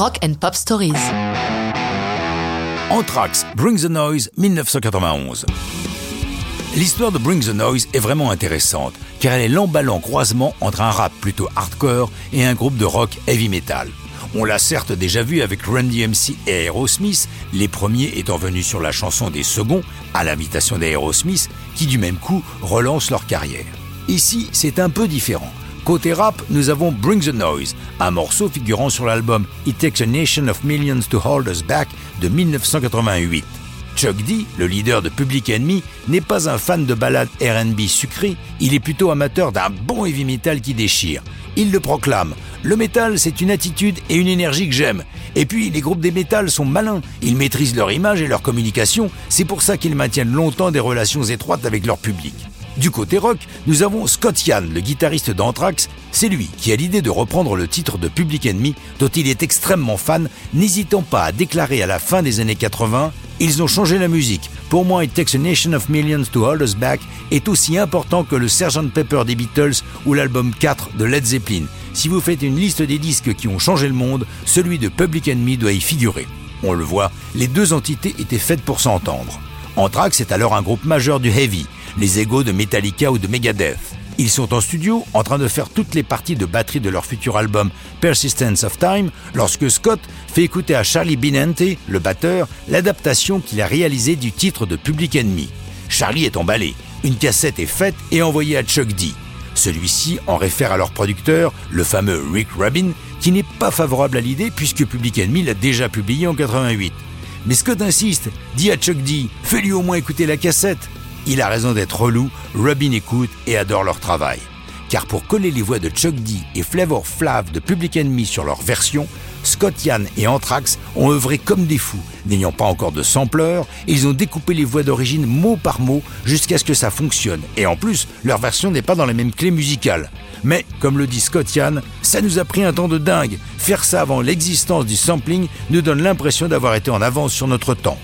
Rock and Pop Stories. Anthrax, Bring the Noise, 1991. L'histoire de Bring the Noise est vraiment intéressante, car elle est l'emballant croisement entre un rap plutôt hardcore et un groupe de rock heavy metal. On l'a certes déjà vu avec Randy MC et Aerosmith, les premiers étant venus sur la chanson des seconds, à l'invitation d'Aerosmith, qui du même coup relancent leur carrière. Ici, c'est un peu différent. Côté rap, nous avons Bring the Noise, un morceau figurant sur l'album It Takes a Nation of Millions to Hold Us Back de 1988. Chuck D, le leader de Public Enemy, n'est pas un fan de ballades RB sucrées, il est plutôt amateur d'un bon heavy metal qui déchire. Il le proclame Le métal, c'est une attitude et une énergie que j'aime. Et puis, les groupes des métal sont malins, ils maîtrisent leur image et leur communication, c'est pour ça qu'ils maintiennent longtemps des relations étroites avec leur public. Du côté rock, nous avons Scott Yann, le guitariste d'Anthrax. C'est lui qui a l'idée de reprendre le titre de Public Enemy, dont il est extrêmement fan, n'hésitant pas à déclarer à la fin des années 80 Ils ont changé la musique. Pour moi, It Takes a Nation of Millions to Hold Us Back est aussi important que le Sgt. Pepper des Beatles ou l'album 4 de Led Zeppelin. Si vous faites une liste des disques qui ont changé le monde, celui de Public Enemy doit y figurer. On le voit, les deux entités étaient faites pour s'entendre. Anthrax est alors un groupe majeur du heavy les égaux de Metallica ou de Megadeth. Ils sont en studio en train de faire toutes les parties de batterie de leur futur album Persistence of Time lorsque Scott fait écouter à Charlie Binante, le batteur, l'adaptation qu'il a réalisée du titre de Public Enemy. Charlie est emballé. Une cassette est faite et envoyée à Chuck D. Celui-ci en réfère à leur producteur, le fameux Rick Rubin, qui n'est pas favorable à l'idée puisque Public Enemy l'a déjà publié en 88. Mais Scott insiste, dit à Chuck D, fais-lui au moins écouter la cassette. Il a raison d'être relou, Robin écoute et adore leur travail. Car pour coller les voix de Chuck D et Flavor Flav de Public Enemy sur leur version, Scott Yann et Anthrax ont œuvré comme des fous. N'ayant pas encore de sampleur, ils ont découpé les voix d'origine mot par mot jusqu'à ce que ça fonctionne. Et en plus, leur version n'est pas dans les mêmes clés musicales. Mais, comme le dit Scott Yann, ça nous a pris un temps de dingue. Faire ça avant l'existence du sampling nous donne l'impression d'avoir été en avance sur notre temps.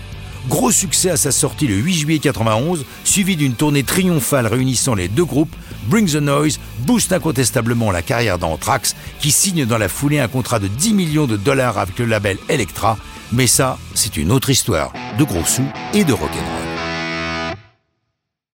Gros succès à sa sortie le 8 juillet 91, suivi d'une tournée triomphale réunissant les deux groupes, Bring the Noise booste incontestablement la carrière d'Anthrax, qui signe dans la foulée un contrat de 10 millions de dollars avec le label Elektra. Mais ça, c'est une autre histoire de gros sous et de rock'n'roll.